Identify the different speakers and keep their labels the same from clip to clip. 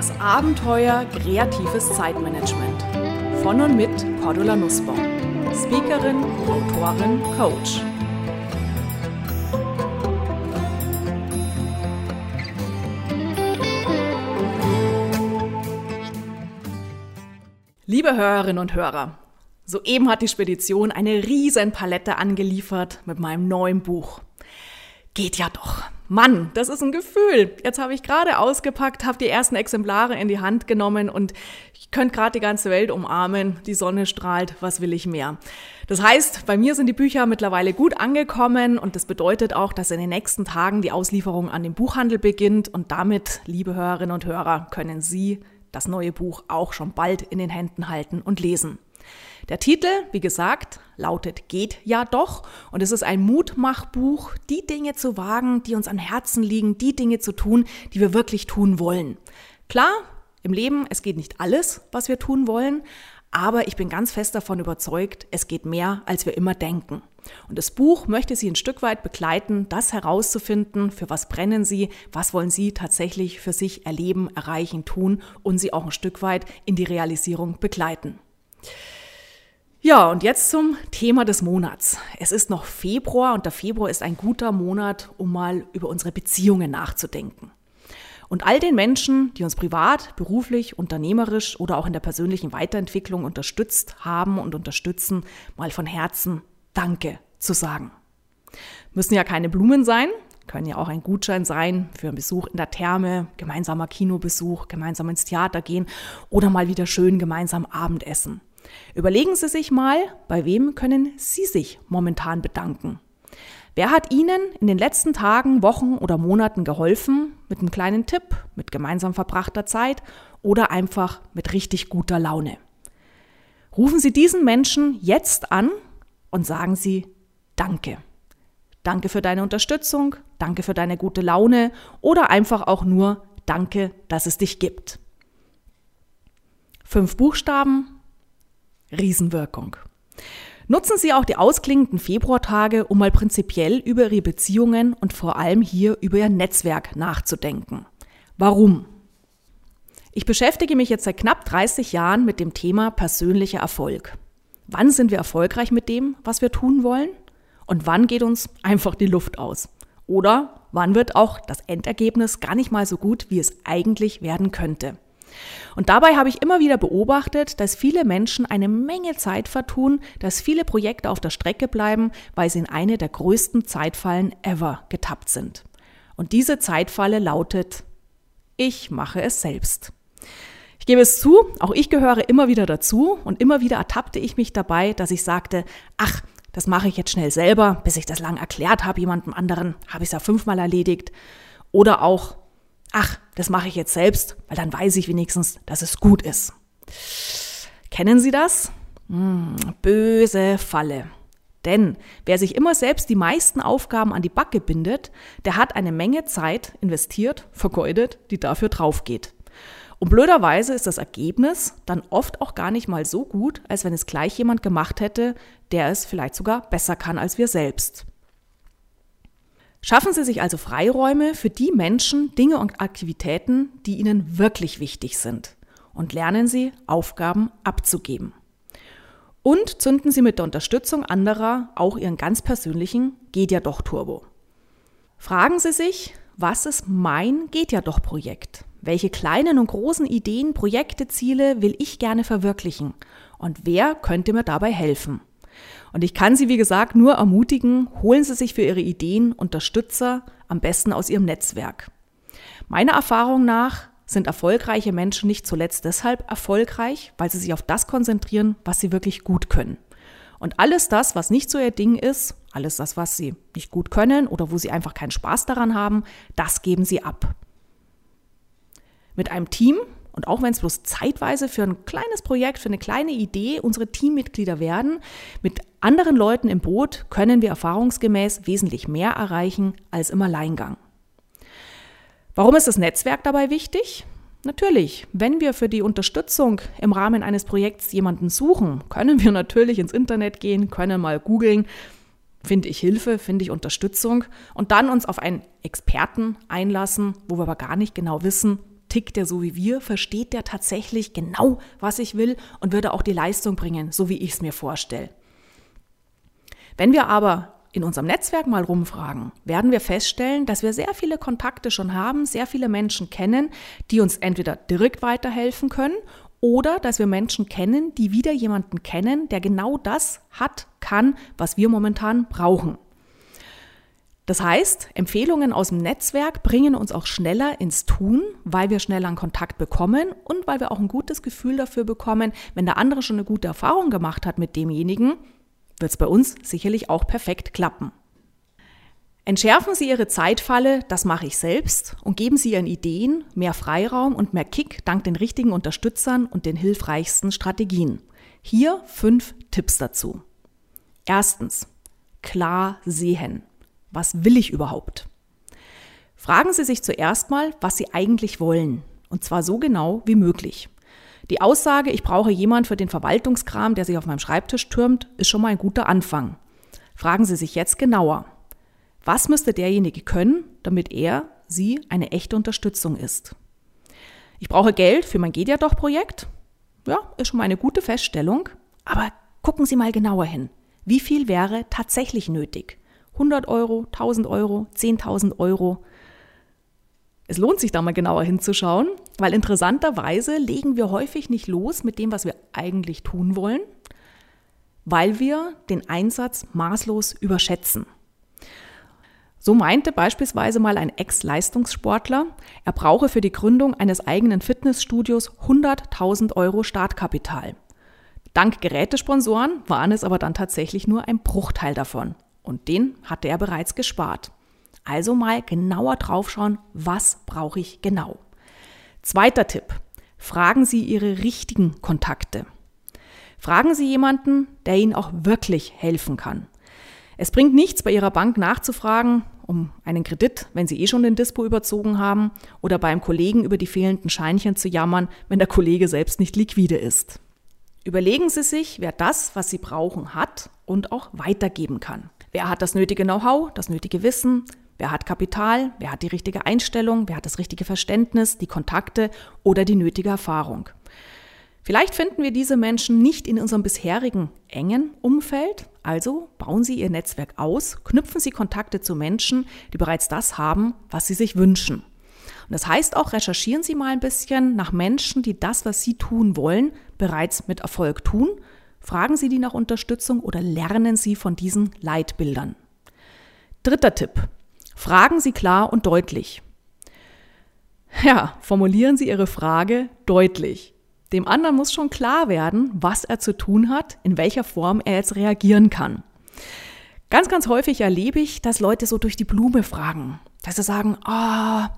Speaker 1: Das Abenteuer kreatives Zeitmanagement. Von und mit Cordula Nussbaum. Speakerin, Autorin, Coach. Liebe Hörerinnen und Hörer, soeben hat die Spedition eine riesen Palette angeliefert mit meinem neuen Buch. Geht ja doch. Mann, das ist ein Gefühl. Jetzt habe ich gerade ausgepackt, habe die ersten Exemplare in die Hand genommen und ich könnte gerade die ganze Welt umarmen. Die Sonne strahlt, was will ich mehr? Das heißt, bei mir sind die Bücher mittlerweile gut angekommen und das bedeutet auch, dass in den nächsten Tagen die Auslieferung an den Buchhandel beginnt und damit, liebe Hörerinnen und Hörer, können Sie das neue Buch auch schon bald in den Händen halten und lesen. Der Titel, wie gesagt, lautet Geht ja doch und es ist ein Mutmachbuch, die Dinge zu wagen, die uns am Herzen liegen, die Dinge zu tun, die wir wirklich tun wollen. Klar, im Leben, es geht nicht alles, was wir tun wollen, aber ich bin ganz fest davon überzeugt, es geht mehr, als wir immer denken. Und das Buch möchte Sie ein Stück weit begleiten, das herauszufinden, für was brennen Sie, was wollen Sie tatsächlich für sich erleben, erreichen, tun und Sie auch ein Stück weit in die Realisierung begleiten. Ja, und jetzt zum Thema des Monats. Es ist noch Februar und der Februar ist ein guter Monat, um mal über unsere Beziehungen nachzudenken. Und all den Menschen, die uns privat, beruflich, unternehmerisch oder auch in der persönlichen Weiterentwicklung unterstützt haben und unterstützen, mal von Herzen Danke zu sagen. Müssen ja keine Blumen sein, können ja auch ein Gutschein sein für einen Besuch in der Therme, gemeinsamer Kinobesuch, gemeinsam ins Theater gehen oder mal wieder schön gemeinsam Abendessen. Überlegen Sie sich mal, bei wem können Sie sich momentan bedanken? Wer hat Ihnen in den letzten Tagen, Wochen oder Monaten geholfen mit einem kleinen Tipp, mit gemeinsam verbrachter Zeit oder einfach mit richtig guter Laune? Rufen Sie diesen Menschen jetzt an und sagen Sie Danke. Danke für deine Unterstützung, danke für deine gute Laune oder einfach auch nur Danke, dass es dich gibt. Fünf Buchstaben, Riesenwirkung. Nutzen Sie auch die ausklingenden Februartage, um mal prinzipiell über Ihre Beziehungen und vor allem hier über Ihr Netzwerk nachzudenken. Warum? Ich beschäftige mich jetzt seit knapp 30 Jahren mit dem Thema persönlicher Erfolg. Wann sind wir erfolgreich mit dem, was wir tun wollen? Und wann geht uns einfach die Luft aus? Oder wann wird auch das Endergebnis gar nicht mal so gut, wie es eigentlich werden könnte? Und dabei habe ich immer wieder beobachtet, dass viele Menschen eine Menge Zeit vertun, dass viele Projekte auf der Strecke bleiben, weil sie in eine der größten Zeitfallen ever getappt sind. Und diese Zeitfalle lautet, ich mache es selbst. Ich gebe es zu, auch ich gehöre immer wieder dazu und immer wieder ertappte ich mich dabei, dass ich sagte, ach, das mache ich jetzt schnell selber, bis ich das lang erklärt habe jemandem anderen, habe ich es ja fünfmal erledigt. Oder auch, ach, das mache ich jetzt selbst, weil dann weiß ich wenigstens, dass es gut ist. Kennen Sie das? Hm, böse Falle. Denn wer sich immer selbst die meisten Aufgaben an die Backe bindet, der hat eine Menge Zeit investiert, vergeudet, die dafür draufgeht. Und blöderweise ist das Ergebnis dann oft auch gar nicht mal so gut, als wenn es gleich jemand gemacht hätte, der es vielleicht sogar besser kann als wir selbst. Schaffen Sie sich also Freiräume für die Menschen, Dinge und Aktivitäten, die Ihnen wirklich wichtig sind. Und lernen Sie, Aufgaben abzugeben. Und zünden Sie mit der Unterstützung anderer auch Ihren ganz persönlichen Geht ja doch Turbo. Fragen Sie sich, was ist mein Geht ja doch Projekt? Welche kleinen und großen Ideen, Projekte, Ziele will ich gerne verwirklichen? Und wer könnte mir dabei helfen? Und ich kann Sie, wie gesagt, nur ermutigen, holen Sie sich für Ihre Ideen Unterstützer, am besten aus Ihrem Netzwerk. Meiner Erfahrung nach sind erfolgreiche Menschen nicht zuletzt deshalb erfolgreich, weil sie sich auf das konzentrieren, was sie wirklich gut können. Und alles das, was nicht so ihr Ding ist, alles das, was sie nicht gut können oder wo sie einfach keinen Spaß daran haben, das geben sie ab. Mit einem Team und auch wenn es bloß zeitweise für ein kleines Projekt, für eine kleine Idee unsere Teammitglieder werden, mit anderen Leuten im Boot können wir erfahrungsgemäß wesentlich mehr erreichen als im Alleingang. Warum ist das Netzwerk dabei wichtig? Natürlich, wenn wir für die Unterstützung im Rahmen eines Projekts jemanden suchen, können wir natürlich ins Internet gehen, können mal googeln, finde ich Hilfe, finde ich Unterstützung und dann uns auf einen Experten einlassen, wo wir aber gar nicht genau wissen, tickt der so wie wir? Versteht der tatsächlich genau, was ich will und würde auch die Leistung bringen, so wie ich es mir vorstelle? Wenn wir aber in unserem Netzwerk mal rumfragen, werden wir feststellen, dass wir sehr viele Kontakte schon haben, sehr viele Menschen kennen, die uns entweder direkt weiterhelfen können oder dass wir Menschen kennen, die wieder jemanden kennen, der genau das hat, kann, was wir momentan brauchen. Das heißt, Empfehlungen aus dem Netzwerk bringen uns auch schneller ins Tun, weil wir schneller einen Kontakt bekommen und weil wir auch ein gutes Gefühl dafür bekommen, wenn der andere schon eine gute Erfahrung gemacht hat mit demjenigen, wird es bei uns sicherlich auch perfekt klappen. Entschärfen Sie Ihre Zeitfalle, das mache ich selbst, und geben Sie Ihren Ideen mehr Freiraum und mehr Kick dank den richtigen Unterstützern und den hilfreichsten Strategien. Hier fünf Tipps dazu. Erstens, klar sehen. Was will ich überhaupt? Fragen Sie sich zuerst mal, was Sie eigentlich wollen, und zwar so genau wie möglich. Die Aussage, ich brauche jemand für den Verwaltungskram, der sich auf meinem Schreibtisch türmt, ist schon mal ein guter Anfang. Fragen Sie sich jetzt genauer. Was müsste derjenige können, damit er, sie eine echte Unterstützung ist? Ich brauche Geld für mein Geht doch Projekt. Ja, ist schon mal eine gute Feststellung. Aber gucken Sie mal genauer hin. Wie viel wäre tatsächlich nötig? 100 Euro, 1000 Euro, 10.000 Euro? Es lohnt sich da mal genauer hinzuschauen, weil interessanterweise legen wir häufig nicht los mit dem, was wir eigentlich tun wollen, weil wir den Einsatz maßlos überschätzen. So meinte beispielsweise mal ein Ex-Leistungssportler, er brauche für die Gründung eines eigenen Fitnessstudios 100.000 Euro Startkapital. Dank Gerätesponsoren waren es aber dann tatsächlich nur ein Bruchteil davon. Und den hatte er bereits gespart. Also mal genauer draufschauen, was brauche ich genau. Zweiter Tipp. Fragen Sie Ihre richtigen Kontakte. Fragen Sie jemanden, der Ihnen auch wirklich helfen kann. Es bringt nichts, bei Ihrer Bank nachzufragen um einen Kredit, wenn Sie eh schon den Dispo überzogen haben, oder beim Kollegen über die fehlenden Scheinchen zu jammern, wenn der Kollege selbst nicht liquide ist. Überlegen Sie sich, wer das, was Sie brauchen, hat und auch weitergeben kann. Wer hat das nötige Know-how, das nötige Wissen, Wer hat Kapital? Wer hat die richtige Einstellung? Wer hat das richtige Verständnis, die Kontakte oder die nötige Erfahrung? Vielleicht finden wir diese Menschen nicht in unserem bisherigen engen Umfeld, also bauen Sie Ihr Netzwerk aus, knüpfen Sie Kontakte zu Menschen, die bereits das haben, was Sie sich wünschen. Und das heißt auch, recherchieren Sie mal ein bisschen nach Menschen, die das, was Sie tun wollen, bereits mit Erfolg tun. Fragen Sie die nach Unterstützung oder lernen Sie von diesen Leitbildern. Dritter Tipp. Fragen Sie klar und deutlich. Ja, formulieren Sie Ihre Frage deutlich. Dem anderen muss schon klar werden, was er zu tun hat, in welcher Form er jetzt reagieren kann. Ganz, ganz häufig erlebe ich, dass Leute so durch die Blume fragen, dass sie sagen, ah, oh,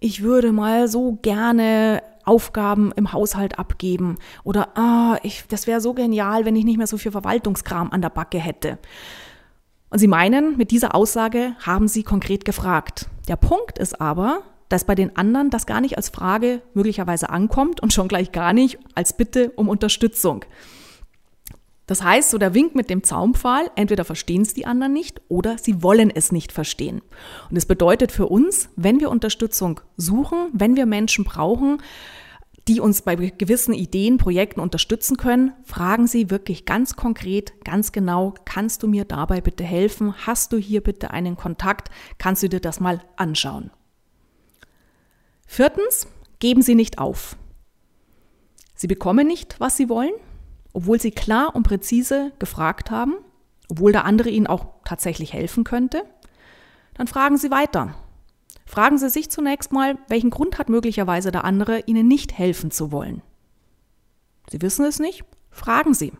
Speaker 1: ich würde mal so gerne Aufgaben im Haushalt abgeben oder ah, ich, das wäre so genial, wenn ich nicht mehr so viel Verwaltungskram an der Backe hätte. Und Sie meinen, mit dieser Aussage haben Sie konkret gefragt. Der Punkt ist aber, dass bei den anderen das gar nicht als Frage möglicherweise ankommt und schon gleich gar nicht als Bitte um Unterstützung. Das heißt, so der Wink mit dem Zaumpfahl, entweder verstehen es die anderen nicht oder sie wollen es nicht verstehen. Und es bedeutet für uns, wenn wir Unterstützung suchen, wenn wir Menschen brauchen, die uns bei gewissen Ideen, Projekten unterstützen können, fragen Sie wirklich ganz konkret, ganz genau, kannst du mir dabei bitte helfen? Hast du hier bitte einen Kontakt? Kannst du dir das mal anschauen? Viertens, geben Sie nicht auf. Sie bekommen nicht, was Sie wollen, obwohl Sie klar und präzise gefragt haben, obwohl der andere Ihnen auch tatsächlich helfen könnte. Dann fragen Sie weiter. Fragen Sie sich zunächst mal, welchen Grund hat möglicherweise der andere, Ihnen nicht helfen zu wollen. Sie wissen es nicht? Fragen Sie.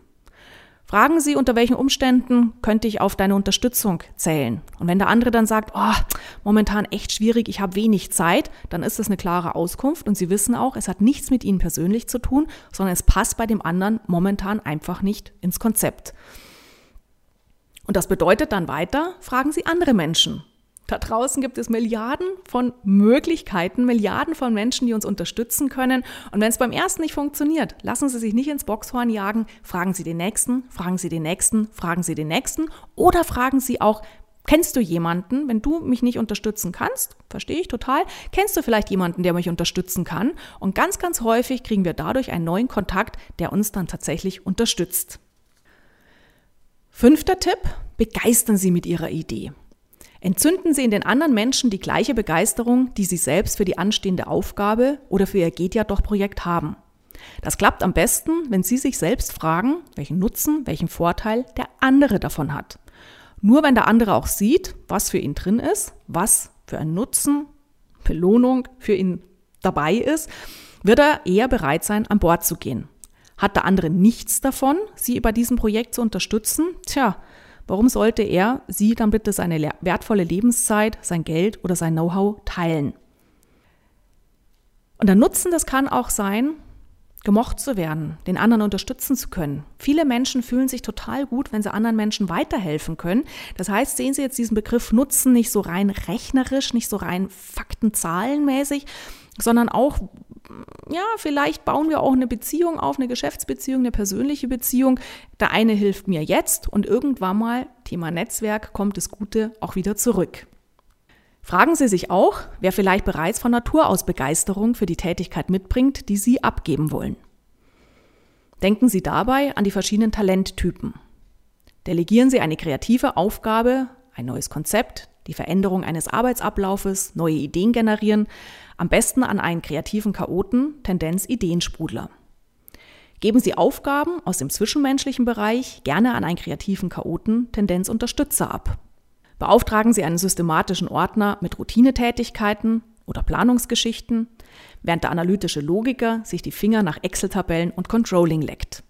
Speaker 1: Fragen Sie, unter welchen Umständen könnte ich auf deine Unterstützung zählen? Und wenn der andere dann sagt, oh, momentan echt schwierig, ich habe wenig Zeit, dann ist das eine klare Auskunft und Sie wissen auch, es hat nichts mit Ihnen persönlich zu tun, sondern es passt bei dem anderen momentan einfach nicht ins Konzept. Und das bedeutet dann weiter, fragen Sie andere Menschen. Da draußen gibt es Milliarden von Möglichkeiten, Milliarden von Menschen, die uns unterstützen können. Und wenn es beim ersten nicht funktioniert, lassen Sie sich nicht ins Boxhorn jagen. Fragen Sie den Nächsten, fragen Sie den Nächsten, fragen Sie den Nächsten oder fragen Sie auch Kennst du jemanden, wenn du mich nicht unterstützen kannst, verstehe ich total, kennst du vielleicht jemanden, der mich unterstützen kann? Und ganz, ganz häufig kriegen wir dadurch einen neuen Kontakt, der uns dann tatsächlich unterstützt. Fünfter Tipp, begeistern Sie mit Ihrer Idee. Entzünden Sie in den anderen Menschen die gleiche Begeisterung, die Sie selbst für die anstehende Aufgabe oder für Ihr Geht ja doch Projekt haben. Das klappt am besten, wenn Sie sich selbst fragen, welchen Nutzen, welchen Vorteil der andere davon hat. Nur wenn der andere auch sieht, was für ihn drin ist, was für ein Nutzen, Belohnung für ihn dabei ist, wird er eher bereit sein, an Bord zu gehen. Hat der andere nichts davon, Sie bei diesem Projekt zu unterstützen? Tja, warum sollte er Sie dann bitte seine wertvolle Lebenszeit, sein Geld oder sein Know-how teilen? Und der Nutzen, das kann auch sein, gemocht zu werden, den anderen unterstützen zu können. Viele Menschen fühlen sich total gut, wenn sie anderen Menschen weiterhelfen können. Das heißt, sehen Sie jetzt diesen Begriff Nutzen nicht so rein rechnerisch, nicht so rein faktenzahlenmäßig, sondern auch, ja, vielleicht bauen wir auch eine Beziehung auf, eine Geschäftsbeziehung, eine persönliche Beziehung. Der eine hilft mir jetzt und irgendwann mal, Thema Netzwerk, kommt das Gute auch wieder zurück. Fragen Sie sich auch, wer vielleicht bereits von Natur aus Begeisterung für die Tätigkeit mitbringt, die Sie abgeben wollen. Denken Sie dabei an die verschiedenen Talenttypen. Delegieren Sie eine kreative Aufgabe, ein neues Konzept, die Veränderung eines Arbeitsablaufes, neue Ideen generieren, am besten an einen kreativen Chaoten, Tendenz Ideensprudler. Geben Sie Aufgaben aus dem zwischenmenschlichen Bereich gerne an einen kreativen Chaoten, Tendenz Unterstützer ab. Beauftragen Sie einen systematischen Ordner mit Routinetätigkeiten oder Planungsgeschichten, während der analytische Logiker sich die Finger nach Excel-Tabellen und Controlling leckt.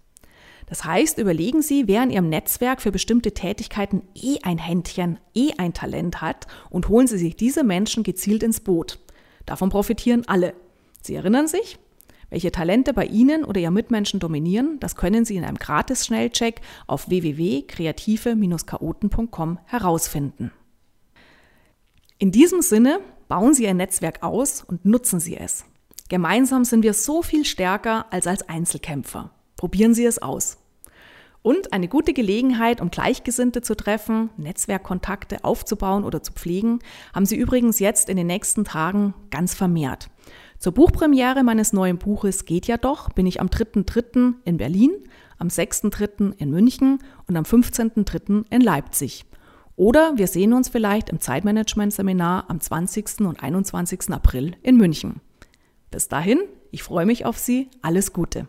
Speaker 1: Das heißt, überlegen Sie, wer in Ihrem Netzwerk für bestimmte Tätigkeiten eh ein Händchen, eh ein Talent hat und holen Sie sich diese Menschen gezielt ins Boot. Davon profitieren alle. Sie erinnern sich? Welche Talente bei Ihnen oder Ihren Mitmenschen dominieren, das können Sie in einem Gratis-Schnellcheck auf www.kreative-chaoten.com herausfinden. In diesem Sinne bauen Sie Ihr Netzwerk aus und nutzen Sie es. Gemeinsam sind wir so viel stärker als als Einzelkämpfer. Probieren Sie es aus. Und eine gute Gelegenheit, um Gleichgesinnte zu treffen, Netzwerkkontakte aufzubauen oder zu pflegen, haben Sie übrigens jetzt in den nächsten Tagen ganz vermehrt. Zur Buchpremiere meines neuen Buches Geht ja doch bin ich am 3.3. in Berlin, am 6.3. in München und am 15.3. in Leipzig. Oder wir sehen uns vielleicht im Zeitmanagement-Seminar am 20. und 21. April in München. Bis dahin, ich freue mich auf Sie. Alles Gute.